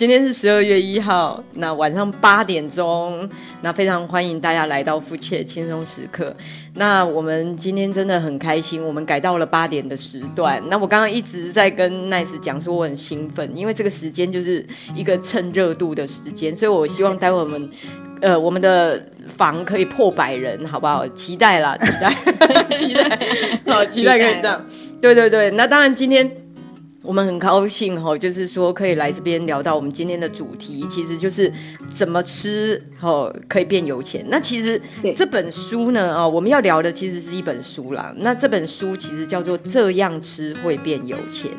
今天是十二月一号，那晚上八点钟，那非常欢迎大家来到夫妻轻松时刻。那我们今天真的很开心，我们改到了八点的时段。那我刚刚一直在跟 Nice 讲说我很兴奋，因为这个时间就是一个趁热度的时间，所以我希望待会我们呃我们的房可以破百人，好不好？期待啦，期待，期待，好，期待可以这样。对对对，那当然今天。我们很高兴哈，就是说可以来这边聊到我们今天的主题，其实就是怎么吃哦可以变有钱。那其实这本书呢啊，我们要聊的其实是一本书啦。那这本书其实叫做《这样吃会变有钱》。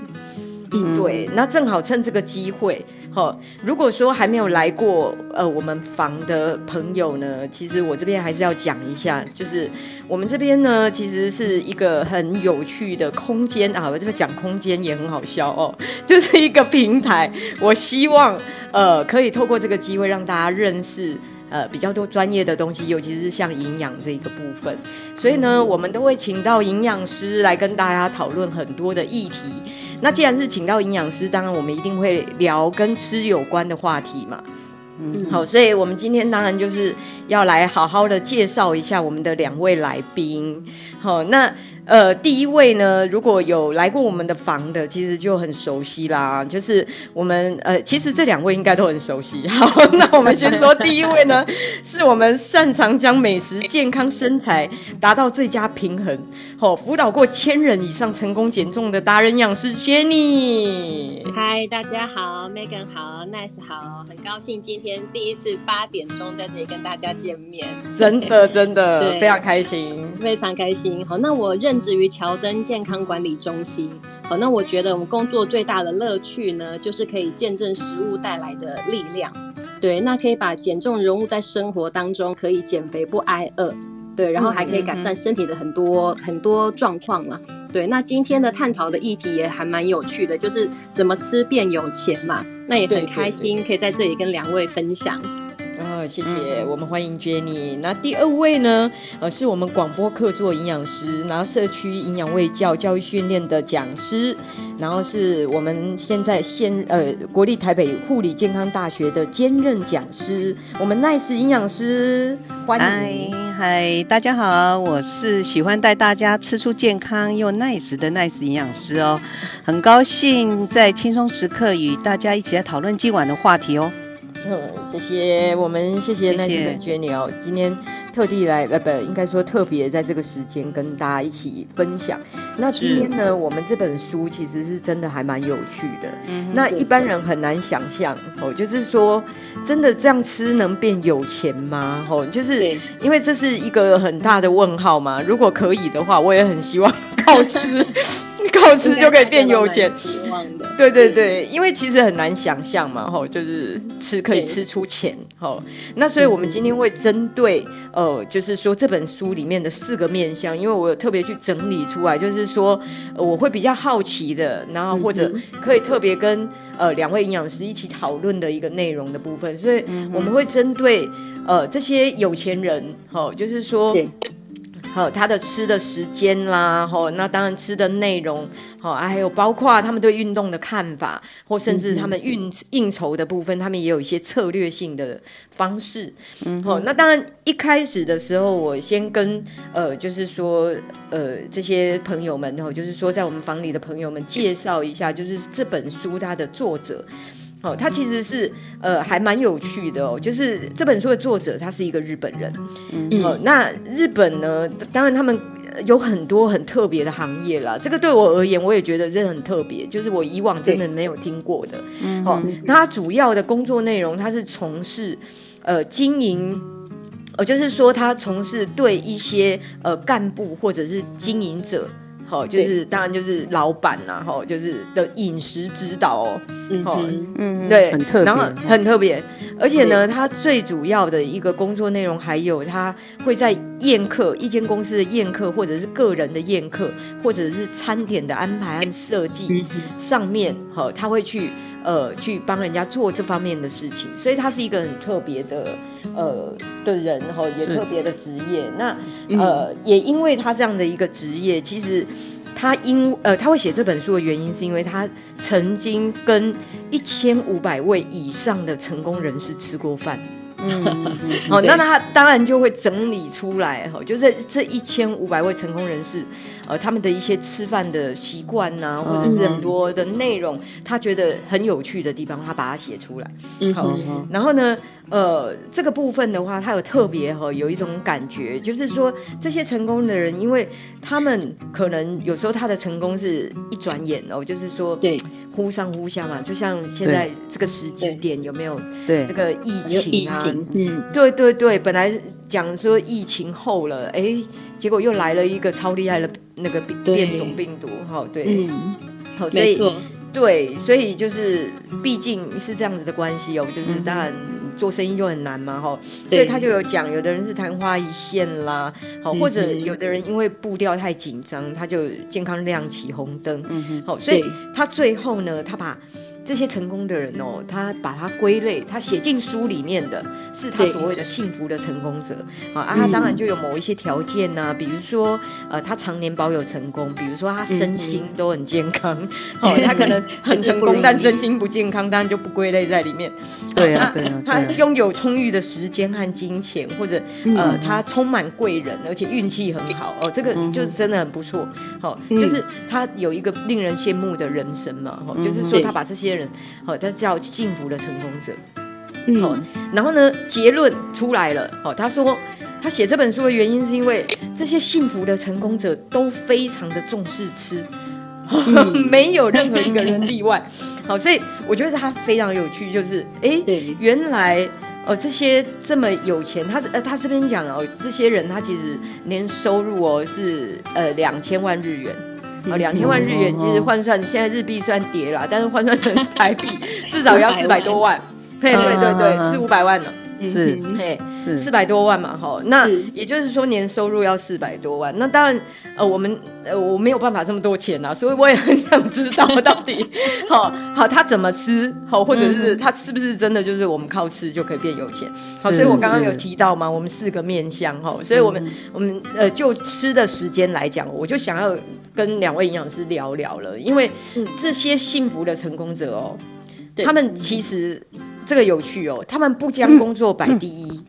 嗯，对。那正好趁这个机会。好，如果说还没有来过呃我们房的朋友呢，其实我这边还是要讲一下，就是我们这边呢，其实是一个很有趣的空间啊。我这个讲空间也很好笑哦，就是一个平台。我希望呃可以透过这个机会让大家认识呃比较多专业的东西，尤其是像营养这一个部分。所以呢，我们都会请到营养师来跟大家讨论很多的议题。那既然是请到营养师，当然我们一定会聊跟吃有关的话题嘛。嗯，好，所以我们今天当然就是要来好好的介绍一下我们的两位来宾。好，那。呃，第一位呢，如果有来过我们的房的，其实就很熟悉啦。就是我们呃，其实这两位应该都很熟悉。好，那我们先说第一位呢，是我们擅长将美食、健康、身材达到最佳平衡，好、哦，辅导过千人以上成功减重的达人养师 Jenny。嗨，大家好，Megan 好，Nice 好，很高兴今天第一次八点钟在这里跟大家见面，真的真的 非常开心，非常开心。好，那我认。至于乔登健康管理中心，好，那我觉得我们工作最大的乐趣呢，就是可以见证食物带来的力量。对，那可以把减重融入在生活当中，可以减肥不挨饿。对，然后还可以改善身体的很多、嗯、很多状况嘛。对，那今天的探讨的议题也还蛮有趣的，就是怎么吃变有钱嘛。那也很开心可以在这里跟两位分享。哦，谢谢，我们欢迎 Jenny。那第二位呢？呃，是我们广播客座营养师，然后社区营养卫教教育训练的讲师，然后是我们现在现呃国立台北护理健康大学的兼任讲师，我们 Nice 营养师，欢迎。嗨嗨，大家好，我是喜欢带大家吃出健康又 nice 的 Nice 营养师哦，很高兴在轻松时刻与大家一起来讨论今晚的话题哦。嗯，谢谢我们，谢谢 Nice 的 Jenny 哦，今天特地来，呃，不，应该说特别在这个时间跟大家一起分享。那今天呢，我们这本书其实是真的还蛮有趣的。嗯，那一般人很难想象哦，就是说真的这样吃能变有钱吗？哦，就是因为这是一个很大的问号嘛。如果可以的话，我也很希望靠吃。靠吃就可以变有钱，希望的。对对对，因为其实很难想象嘛，吼，就是吃可以吃出钱，吼。那所以我们今天会针对，呃，就是说这本书里面的四个面向，因为我有特别去整理出来，就是说，呃，我会比较好奇的，然后或者可以特别跟呃两位营养师一起讨论的一个内容的部分，所以我们会针对呃这些有钱人，哦，就是说。好，他的吃的时间啦，吼，那当然吃的内容，好，还有包括他们对运动的看法，或甚至他们运应酬的部分，他们也有一些策略性的方式。嗯，好，那当然一开始的时候，我先跟呃，就是说呃，这些朋友们，吼，就是说在我们房里的朋友们介绍一下，就是这本书它的作者。哦，他其实是呃还蛮有趣的哦，就是这本书的作者他是一个日本人，嗯，哦，那日本呢，当然他们有很多很特别的行业啦，这个对我而言我也觉得这很特别，就是我以往真的没有听过的，嗯，哦，他主要的工作内容他是从事呃经营，呃就是说他从事对一些呃干部或者是经营者。好，就是当然就是老板呐，哈，就是的饮食指导哦，嗯嗯，对，很特别，然后很特别，而且呢，他最主要的一个工作内容还有他会在宴客，一间公司的宴客，或者是个人的宴客，或者是餐点的安排和设计上面，好，他会去。呃，去帮人家做这方面的事情，所以他是一个很特别的呃的人哈，也特别的职业。那呃，也因为他这样的一个职业，其实他因呃他会写这本书的原因，是因为他曾经跟一千五百位以上的成功人士吃过饭。嗯，好，那他当然就会整理出来哈，就是这一千五百位成功人士，呃，他们的一些吃饭的习惯呐，或者是很多的内容，他觉得很有趣的地方，他把它写出来。嗯，好，然后呢？呃，这个部分的话，他有特别哈，有一种感觉，就是说这些成功的人，因为他们可能有时候他的成功是一转眼哦，就是说对忽上忽下嘛，就像现在这个时机点有没有对那个疫情啊？嗯，对对对，本来讲说疫情后了，哎，结果又来了一个超厉害的那个变种病毒，哈，对，嗯，好，所以对，所以就是毕竟是这样子的关系哦，就是当然。做生意就很难嘛，哈，所以他就有讲，有的人是昙花一现啦，好，或者有的人因为步调太紧张，他就健康亮起红灯，嗯，好，所以他最后呢，他把。这些成功的人哦，他把他归类，他写进书里面的是他所谓的幸福的成功者。啊，啊，他当然就有某一些条件呐、啊，比如说呃，他常年保有成功，比如说他身心都很健康，哦，他可能 很成功，但身心不健康，当然就不归类在里面。对啊，对啊，他拥有充裕的时间和金钱，或者呃，他充满贵人，而且运气很好。哦，这个就是真的很不错。好，就是他有一个令人羡慕的人生嘛，哈，就是说他把这些。人，好，他叫幸福的成功者，好，然后呢，结论出来了，好，他说他写这本书的原因是因为这些幸福的成功者都非常的重视吃，没有任何一个人例外，好，所以我觉得他非常有趣，就是，哎，原来哦，这些这么有钱，他呃，他这边讲哦，这些人他其实年收入哦是呃两千万日元。哦，两千万日元其实换算，现在日币虽然跌了，但是换算成 台币至少要四百多万，对对对对，四五百万呢。是，嘿，是。四百多万嘛，哈，那也就是说年收入要四百多万，那当然，呃，我们呃我没有办法这么多钱啊，所以我也很想知道到底，好好他怎么吃，好，或者是他是不是真的就是我们靠吃就可以变有钱，好，所以我刚刚有提到嘛，我们四个面向哈，所以我们我们呃就吃的时间来讲，我就想要跟两位营养师聊聊了，因为这些幸福的成功者哦，他们其实。这个有趣哦，他们不将工作摆第一，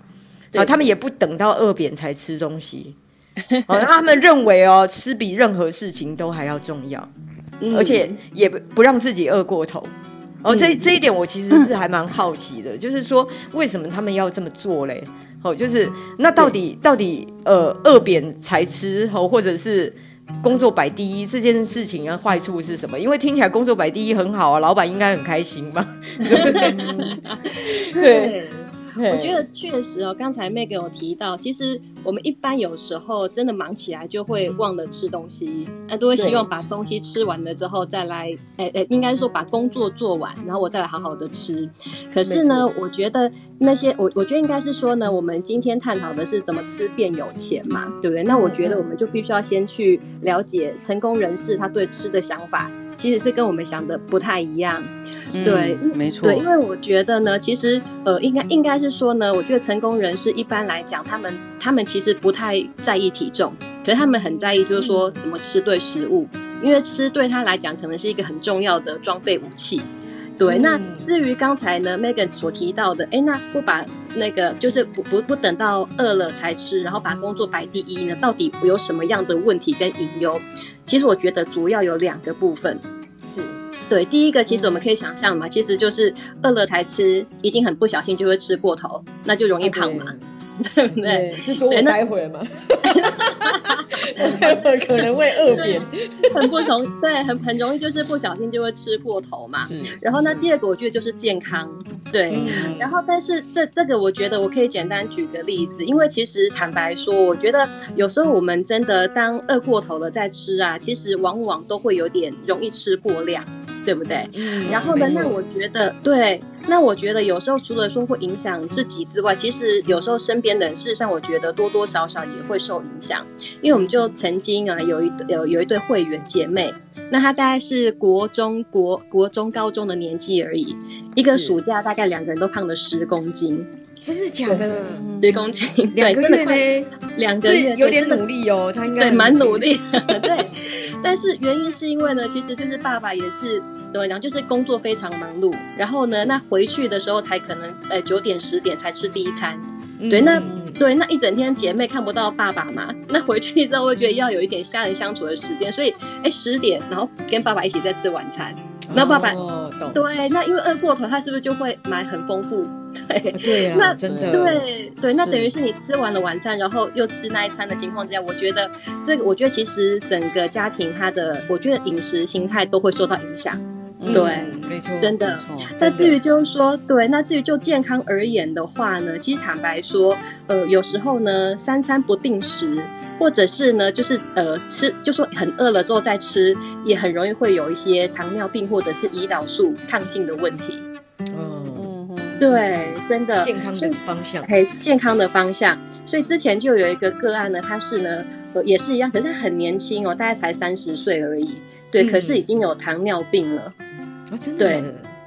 啊、他们也不等到饿扁才吃东西，哦，他们认为哦，吃比任何事情都还要重要，嗯、而且也不不让自己饿过头，哦，这这一点我其实是还蛮好奇的，嗯、就是说为什么他们要这么做嘞？哦，就是那到底到底呃饿扁才吃，哦，或者是？工作摆第一这件事情啊，坏处是什么？因为听起来工作摆第一很好啊，老板应该很开心吧？对。我觉得确实哦，刚才 Megan 有提到，其实我们一般有时候真的忙起来就会忘了吃东西，那，都会希望把东西吃完了之后再来，哎哎，应该说把工作做完，然后我再来好好的吃。可是呢，我觉得那些我我觉得应该是说呢，我们今天探讨的是怎么吃变有钱嘛，对不对？那我觉得我们就必须要先去了解成功人士他对吃的想法。其实是跟我们想的不太一样，嗯、对，没错，对，因为我觉得呢，其实呃，应该应该是说呢，我觉得成功人士一般来讲，他们他们其实不太在意体重，可是他们很在意，就是说怎么吃对食物，因为吃对他来讲可能是一个很重要的装备武器。对，那至于刚才呢，Megan 所提到的，哎，那不把那个就是不不不等到饿了才吃，然后把工作摆第一呢，到底有什么样的问题跟隐忧？其实我觉得主要有两个部分，是对。第一个，其实我们可以想象嘛，其实就是饿了才吃，一定很不小心就会吃过头，那就容易胖嘛。对不对？是说我待会吗？待会可能会饿扁，很不同。对，很很容易就是不小心就会吃过头嘛。然后呢，第二个我觉得就是健康。对。嗯、然后，但是这这个我觉得我可以简单举个例子，因为其实坦白说，我觉得有时候我们真的当饿过头了再吃啊，其实往往都会有点容易吃过量。对不对？嗯，然后呢？那我觉得，对，那我觉得有时候除了说会影响自己之外，其实有时候身边的人，事实上我觉得多多少少也会受影响。因为我们就曾经啊，有一有有一对会员姐妹，那她大概是国中国国中高中的年纪而已，一个暑假大概两个人都胖了十公斤。真的假的？十公斤，对，真的快两个月有点努力哦，她应该对蛮努力，对。但是原因是因为呢，其实就是爸爸也是怎么讲，就是工作非常忙碌，然后呢，那回去的时候才可能呃九点十点才吃第一餐，嗯、对，那对那一整天姐妹看不到爸爸嘛，那回去之后会觉得要有一点家人相处的时间，所以哎十点然后跟爸爸一起在吃晚餐，那爸爸、哦、对，那因为饿过头，他是不是就会买很丰富？对对啊，那真的对对，那等于是你吃完了晚餐，然后又吃那一餐的情况之下，我觉得这个，我觉得其实整个家庭他的，我觉得饮食心态都会受到影响。对，没错，真的。那至于就是说，对，那至于就健康而言的话呢，其实坦白说，呃，有时候呢，三餐不定时，或者是呢，就是呃吃，就说很饿了之后再吃，也很容易会有一些糖尿病或者是胰岛素抗性的问题。对，真的健康的方向，嘿，健康的方向。所以之前就有一个个案呢，他是呢，呃，也是一样，可是他很年轻哦，大概才三十岁而已。对，嗯、可是已经有糖尿病了。啊，真的？对，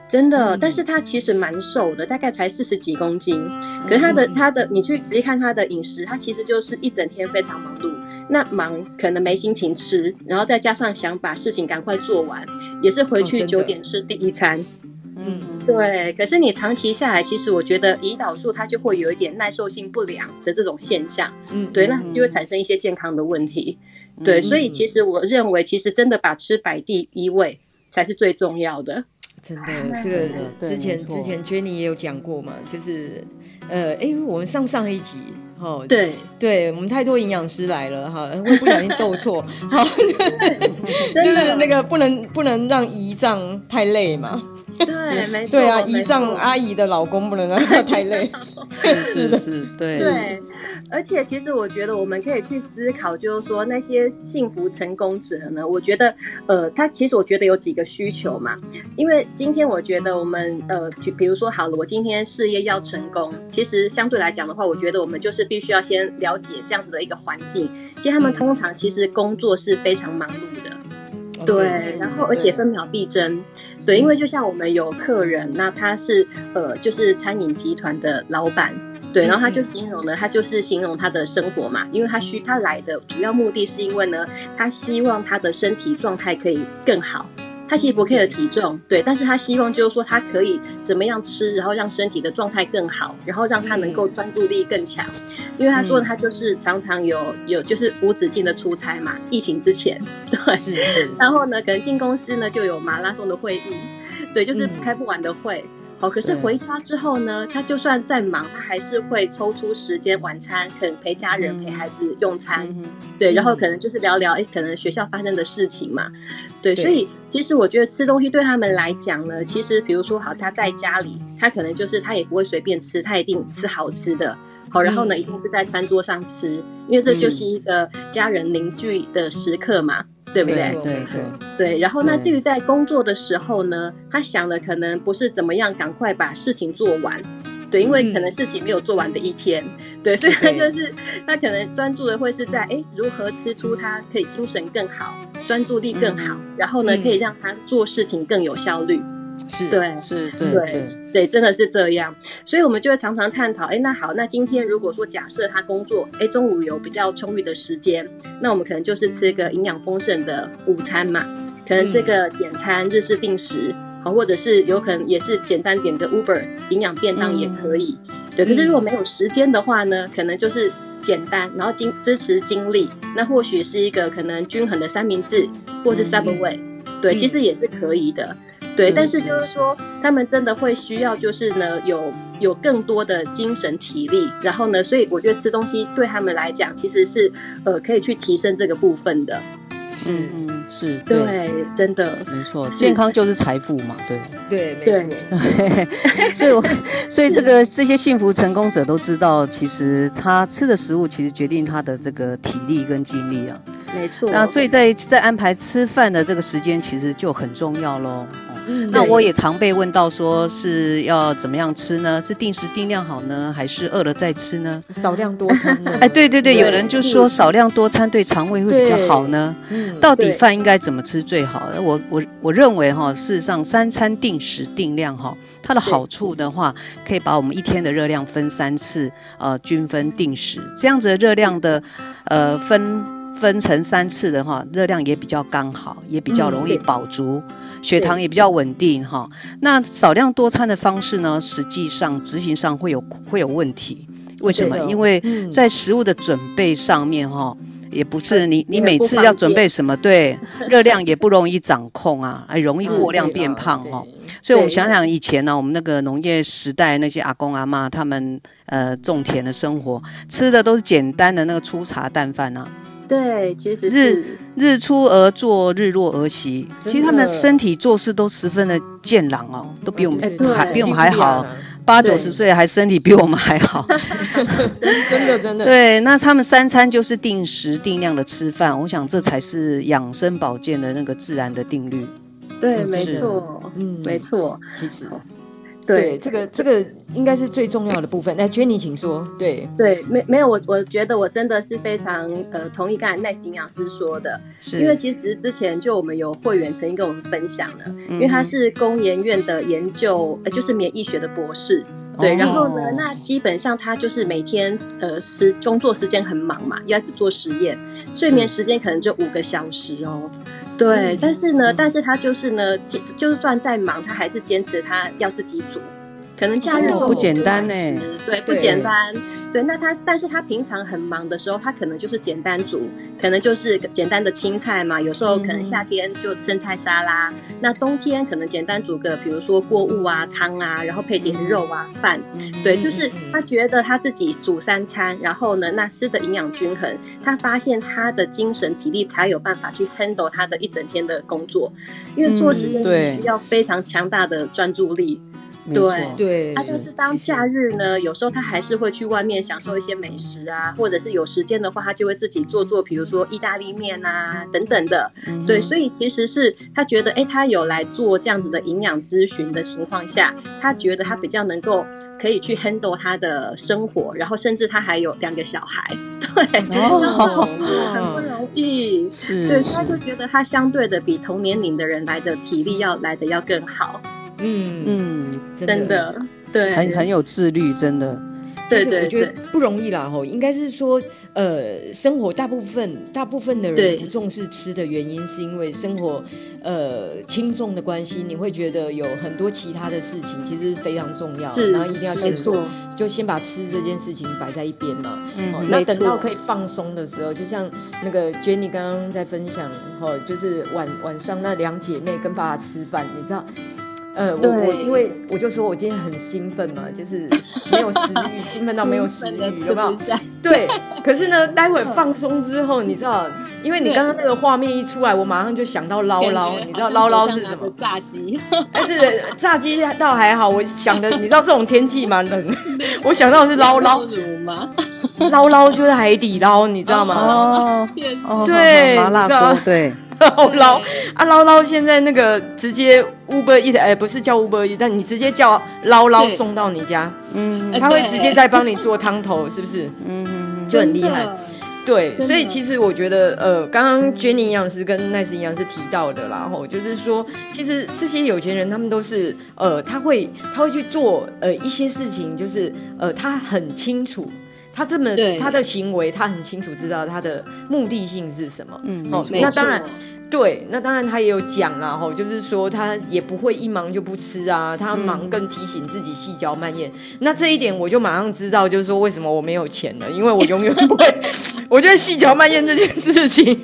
真的。嗯、但是他其实蛮瘦的，大概才四十几公斤。可是他的、嗯、他的，你去仔细看他的饮食，他其实就是一整天非常忙碌。那忙可能没心情吃，然后再加上想把事情赶快做完，也是回去九点吃第一餐。哦嗯，对。可是你长期下来，其实我觉得胰岛素它就会有一点耐受性不良的这种现象。嗯，对，那就会产生一些健康的问题。嗯、对，所以其实我认为，其实真的把吃摆第一位才是最重要的。真的，这个之前之前 Jenny 也有讲过嘛，就是呃，哎，我们上上一集。哦，对对，我们太多营养师来了哈，会不小心斗错，好，就是那个不能不能让胰脏太累嘛，对，没错，对啊，姨丈阿姨的老公不能让他太累，是 是是，对对。而且，其实我觉得我们可以去思考，就是说那些幸福成功者呢，我觉得，呃，他其实我觉得有几个需求嘛。因为今天我觉得我们，呃，就比如说好了，我今天事业要成功，其实相对来讲的话，我觉得我们就是必须要先了解这样子的一个环境。其实他们通常其实工作是非常忙碌的，嗯、对，然后而且分秒必争，对，因为就像我们有客人，那他是呃，就是餐饮集团的老板。对，然后他就形容呢，他就是形容他的生活嘛，因为他需他来的主要目的是因为呢，他希望他的身体状态可以更好。他其实不 care 体重，对，但是他希望就是说他可以怎么样吃，然后让身体的状态更好，然后让他能够专注力更强。因为他说他就是常常有有就是无止境的出差嘛，疫情之前，对，是是。然后呢，可能进公司呢就有马拉松的会议，对，就是开不完的会。好，可是回家之后呢，他就算再忙，他还是会抽出时间晚餐，可能陪家人、陪孩子用餐，对，然后可能就是聊聊，哎，可能学校发生的事情嘛，对，所以其实我觉得吃东西对他们来讲呢，其实比如说好，他在家里，他可能就是他也不会随便吃，他一定吃好吃的，好，然后呢，一定是在餐桌上吃，因为这就是一个家人凝聚的时刻嘛。对不对？对对。对。然后那至于在工作的时候呢，他想的可能不是怎么样赶快把事情做完，对，因为可能事情没有做完的一天，对，所以他就是他可能专注的会是在哎，如何吃出他可以精神更好，专注力更好，然后呢，可以让他做事情更有效率。是对，是对，对，对，真的是这样，所以我们就会常常探讨，哎，那好，那今天如果说假设他工作，哎，中午有比较充裕的时间，那我们可能就是吃个营养丰盛的午餐嘛，可能吃个简餐日式定食，好，或者是有可能也是简单点个 Uber 营养便当也可以，对。可是如果没有时间的话呢，可能就是简单，然后精支持精力，那或许是一个可能均衡的三明治，或是 Subway，对，其实也是可以的。对，但是就是说，他们真的会需要，就是呢，有有更多的精神体力，然后呢，所以我觉得吃东西对他们来讲，其实是呃可以去提升这个部分的。是嗯是，对，对真的没错，健康就是财富嘛，对对没错。所以我，所以这个这些幸福成功者都知道，其实他吃的食物其实决定他的这个体力跟精力啊。没错。那所以在在安排吃饭的这个时间，其实就很重要喽。嗯，那我也常被问到，说是要怎么样吃呢？是定时定量好呢，还是饿了再吃呢？少量多餐呢？哎，对对对，有人就说少量多餐对肠胃会比较好呢。嗯，到底饭应该怎么吃最好？我我我认为哈，事实上三餐定时定量哈，它的好处的话，可以把我们一天的热量分三次，呃，均分定时，这样子的热量的呃分。分成三次的话，热量也比较刚好，也比较容易饱足，嗯、血糖也比较稳定哈。那少量多餐的方式呢，实际上执行上会有会有问题。为什么？因为在食物的准备上面哈，也不是你你每次要准备什么，对，热量也不容易掌控啊，还容易过量变胖哈。所以我们想想以前呢，我们那个农业时代那些阿公阿妈，他们呃种田的生活，吃的都是简单的那个粗茶淡饭啊。对，其实日日出而作，日落而息。其实他们的身体做事都十分的健朗哦，都比我们还比我们还好。八九十岁还身体比我们还好，真 的真的。对，那他们三餐就是定时定量的吃饭，我想这才是养生保健的那个自然的定律。对，没错，嗯，没错，其实。对，这个这个应该是最重要的部分。那 Jenny，请说。对对，没没有我，我觉得我真的是非常呃同意刚才 Nice 营养师说的，是因为其实之前就我们有会员曾经跟我们分享了，因为他是工研院的研究，呃，就是免疫学的博士。对，然后呢，那基本上他就是每天呃时工作时间很忙嘛，要一直做实验，睡眠时间可能就五个小时哦。对，嗯、但是呢，嗯、但是他就是呢，就算再忙，他还是坚持他要自己煮。可能假日做不简单呢，对，不简单。对，那他，但是他平常很忙的时候，他可能就是简单煮，可能就是简单的青菜嘛。有时候可能夏天就生菜沙拉，那冬天可能简单煮个，比如说锅物啊、汤啊，然后配点肉啊、饭。对，就是他觉得他自己煮三餐，然后呢，那吃的营养均衡，他发现他的精神体力才有办法去 handle 他的一整天的工作，因为做实验是需要非常强大的专注力。对对，他就是当假日呢，有时候他还是会去外面享受一些美食啊，或者是有时间的话，他就会自己做做，比如说意大利面啊等等的。对，所以其实是他觉得，哎，他有来做这样子的营养咨询的情况下，他觉得他比较能够可以去 handle 他的生活，然后甚至他还有两个小孩，对，真的很不容易。是，对，他就觉得他相对的比同年龄的人来的体力要来的要更好。嗯嗯，真的，对，很很有自律，真的。对对，我觉得不容易啦，吼，应该是说，呃，生活大部分大部分的人不重视吃的原因，是因为生活呃轻重的关系，你会觉得有很多其他的事情其实非常重要，然后一定要先做，就先把吃这件事情摆在一边嘛。嗯，那等到可以放松的时候，就像那个 Jenny 刚刚在分享，吼，就是晚晚上那两姐妹跟爸爸吃饭，你知道。呃，我我因为我就说我今天很兴奋嘛，就是没有食欲，兴奋到没有食欲，有没有？对，可是呢，待会放松之后，你知道，因为你刚刚那个画面一出来，我马上就想到捞捞，你知道捞捞是什么？炸鸡。但是炸鸡倒还好，我想的，你知道这种天气蛮冷，我想到的是捞捞乳吗？捞捞就是海底捞，你知道吗？哦，对，麻辣锅，对。捞捞啊，捞捞现在那个直接 Uber Eats，哎，不是叫 Uber Eats，但你直接叫捞捞送到你家，嗯，他会直接再帮你做汤头，是不是？嗯，就很厉害。对，所以其实我觉得，呃，刚刚 Jenny 营养师跟 Nice 营养师提到的啦，吼，就是说，其实这些有钱人他们都是，呃，他会他会去做，呃，一些事情，就是，呃，他很清楚。他这么他的行为，他很清楚知道他的目的性是什么。嗯，哦，那当然。对，那当然他也有讲啦，吼，就是说他也不会一忙就不吃啊，他忙更提醒自己细嚼慢咽。嗯、那这一点我就马上知道，就是说为什么我没有钱了，因为我永远不会。我觉得细嚼慢咽这件事情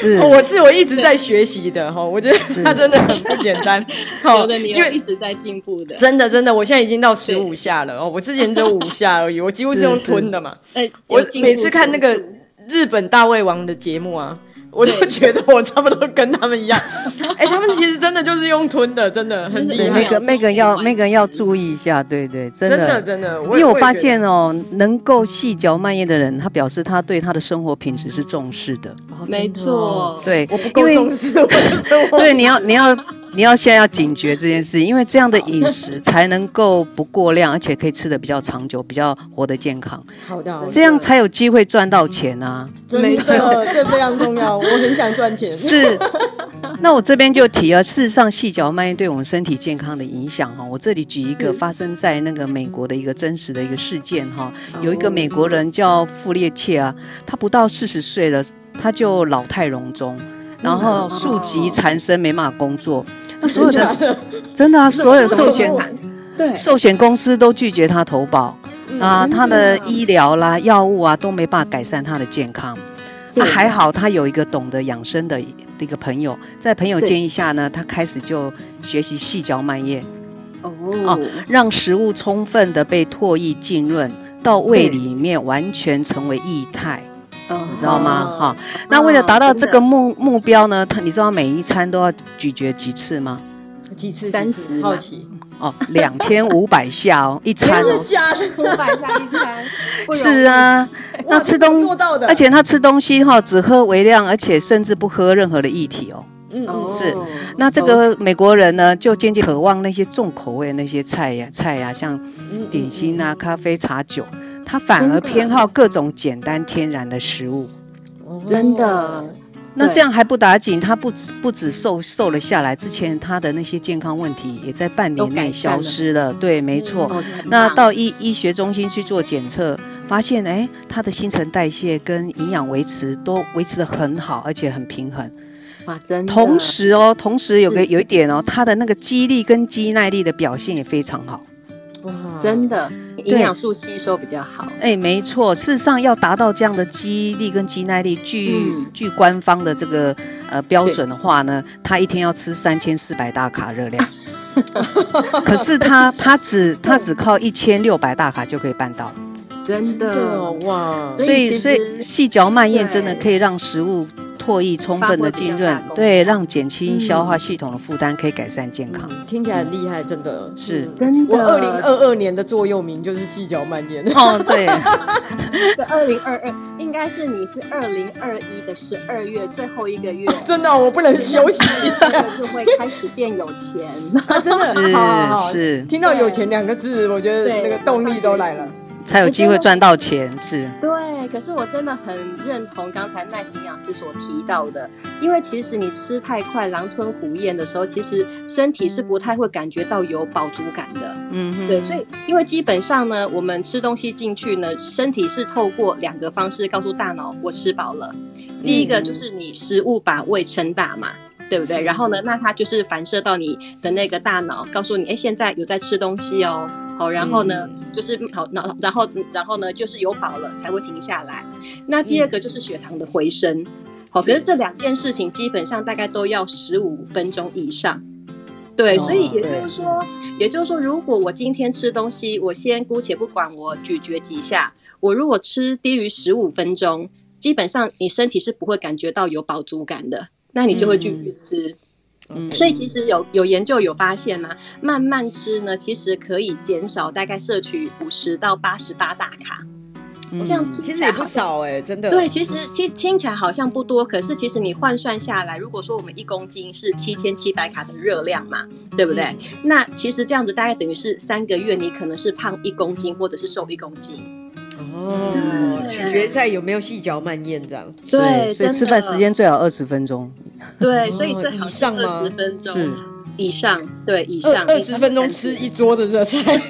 是，我是我一直在学习的哈，我觉得他真的很不简单。好的，你因为一直在进步的，真的真的，我现在已经到十五下了哦，我之前只有五下而已，我几乎是用吞的嘛。哎，我每次看那个日本大胃王的节目啊。我就觉得我差不多跟他们一样，哎、欸，他们其实真的就是用吞的，真的很厉害。那个那个要那个要注意一下，对对，真的真的，真的因为我发现哦，能够细嚼慢咽的人，他表示他对他的生活品质是重视的。没错，对，我不够重视我的生活。对，你要你要。你要现在要警觉这件事，因为这样的饮食才能够不过量，而且可以吃的比较长久，比较活得健康。好的，这样才有机会赚到钱啊！真的，这非常重要。我很想赚钱。是，那我这边就提了，事实上细嚼慢咽对我们身体健康的影响哈，我这里举一个发生在那个美国的一个真实的一个事件哈，有一个美国人叫傅列切啊，他不到四十岁了，他就老态龙钟，然后数疾缠身，没办法工作。那所有的 真的啊，所有寿险对。寿险公司都拒绝他投保。啊，他的医疗啦、药物啊都没办法改善他的健康。那还好，他有一个懂得养生的一个朋友，在朋友建议下呢，他开始就学习细嚼慢咽，哦，让食物充分的被唾液浸润到胃里面，完全成为液态，你知道吗？哈，那为了达到这个目目标呢，他你知道每一餐都要咀嚼几次吗？几次？三十？好奇。哦，两千五百下哦，一餐哦，五百下一餐，是啊，那吃东西，而且他吃东西哈，只喝微量，而且甚至不喝任何的液体哦。嗯，是。那这个美国人呢，就渐渐渴望那些重口味那些菜呀菜呀，像点心啊、咖啡、茶酒，他反而偏好各种简单天然的食物。真的。那这样还不打紧，他不止不止瘦瘦了下来，之前他的那些健康问题也在半年内消失了。了对，没错。嗯、那到医医学中心去做检测，发现哎，他的新陈代谢跟营养维持都维持的很好，而且很平衡。哇，真的。同时哦，同时有个有一点哦，他的那个肌力跟肌耐力的表现也非常好。哇，真的。营养素吸收比较好，哎，没错。事实上，要达到这样的肌力跟肌耐力，据、嗯、据官方的这个呃标准的话呢，他一天要吃三千四百大卡热量。可是他他只他只靠一千六百大卡就可以办到，真的哇！所以所以细嚼慢咽真的可以让食物。唾液充分的浸润，对，让减轻消化系统的负担，可以改善健康。听起来很厉害，真的是真的。我二零二二年的座右铭就是细嚼慢咽。哦，对。二零二二应该是你是二零二一的十二月最后一个月。真的，我不能休息一下就会开始变有钱。真的 是是。听到有钱两个字，我觉得那个动力都来了。才有机会赚到钱，是。对，可是我真的很认同刚才 Nice 营养师所提到的，因为其实你吃太快、狼吞虎咽的时候，其实身体是不太会感觉到有饱足感的。嗯哼，对，所以因为基本上呢，我们吃东西进去呢，身体是透过两个方式告诉大脑我吃饱了。第一个就是你食物把胃撑大嘛，对不对？然后呢，那它就是反射到你的那个大脑，告诉你，哎，现在有在吃东西哦。好，然后呢，嗯、就是好，然然后然后呢，就是有饱了才会停下来。那第二个就是血糖的回升。好、嗯，可是这两件事情基本上大概都要十五分钟以上。对，哦、所以也就是说，也就是说，如果我今天吃东西，我先姑且不管我咀嚼几下，我如果吃低于十五分钟，基本上你身体是不会感觉到有饱足感的，那你就会继续吃。嗯嗯，所以其实有有研究有发现呢、啊，慢慢吃呢，其实可以减少大概摄取五十到八十八大卡，嗯、这样其实也不少哎、欸，真的。对，其实其实听起来好像不多，可是其实你换算下来，如果说我们一公斤是七千七百卡的热量嘛，对不对？嗯、那其实这样子大概等于是三个月，你可能是胖一公斤，或者是瘦一公斤。哦，对。取决在有没有细嚼慢咽这样。对，所以吃饭时间最好二十分钟。对，所以最好上二十分钟。是。以上，对，以上。二十分钟吃一桌的热菜，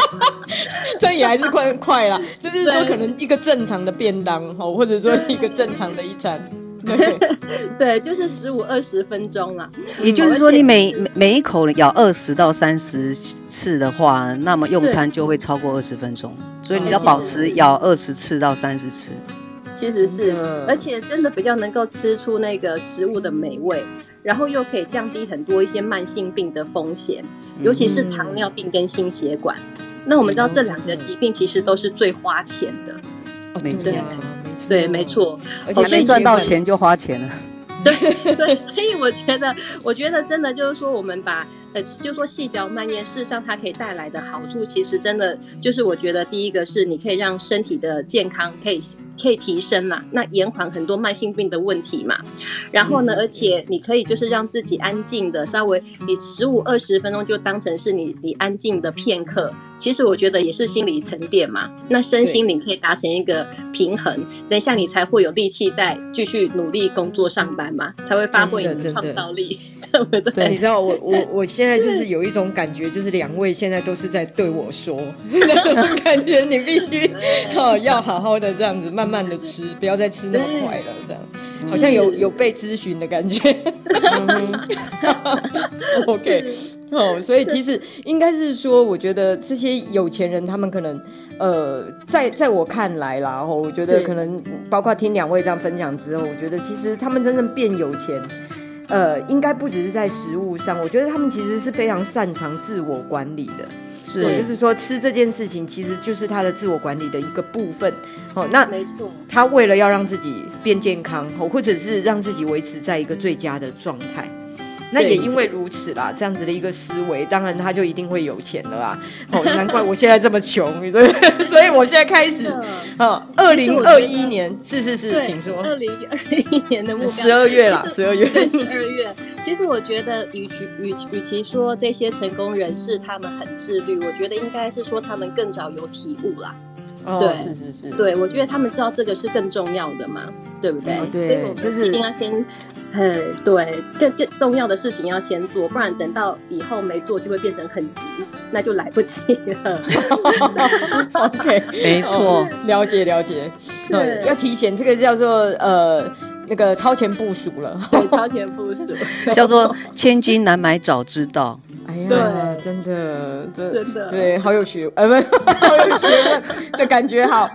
这也还是快快啦。就是说，可能一个正常的便当，或者说一个正常的一餐，对，对，就是十五二十分钟啦。也就是说，你每每一口咬二十到三十次的话，那么用餐就会超过二十分钟。所以你要保持咬二十次到三十次。其实是，而且真的比较能够吃出那个食物的美味，然后又可以降低很多一些慢性病的风险，尤其是糖尿病跟心血管。那我们知道这两个疾病其实都是最花钱的。哦，没错，对，没错，而且没赚到钱就花钱了。对对，所以我觉得，我觉得真的就是说，我们把呃，就是说细嚼慢咽，事实上它可以带来的好处，其实真的就是我觉得第一个是你可以让身体的健康可以。可以提升啦，那延缓很多慢性病的问题嘛。然后呢，而且你可以就是让自己安静的，稍微你十五二十分钟就当成是你你安静的片刻。其实我觉得也是心理沉淀嘛，那身心灵可以达成一个平衡，等一下你才会有力气再继续努力工作上班嘛，才会发挥你的创造力，对不对？你知道我我我现在就是有一种感觉，就是两位现在都是在对我说，那种感觉你必须 哦要好好的这样子慢慢慢的吃，不要再吃那么快了，这样。好像有有被咨询的感觉，OK，哦，所以其实应该是说，我觉得这些有钱人他们可能，呃，在在我看来啦，然后我觉得可能包括听两位这样分享之后，我觉得其实他们真正变有钱，呃，应该不只是在食物上，我觉得他们其实是非常擅长自我管理的。是，就是说吃这件事情其实就是他的自我管理的一个部分。哦，那没错，他为了要让自己变健康，或者是让自己维持在一个最佳的状态。那也因为如此啦，这样子的一个思维，当然他就一定会有钱的啦。哦，难怪我现在这么穷，对，所以我现在开始，啊，二零二一年，是是是，请说。二零二一年的目标，十二月啦，十二月，十二月。其实我觉得与，与其与与其说这些成功人士他们很自律，我觉得应该是说他们更早有体悟啦。哦、对，是是是，对，我觉得他们知道这个是更重要的嘛，对不对？哦、对，所以我就是一定要先，很对，更更重要的事情要先做，不然等到以后没做就会变成很急，那就来不及了。OK，没错、哦，了解了解。对，要提前，这个叫做呃那个超前部署了，对，超前部署，叫做千金难买早知道。哎呀，对真的，真的，对，好有学，呃，不，好有学问的感觉，好。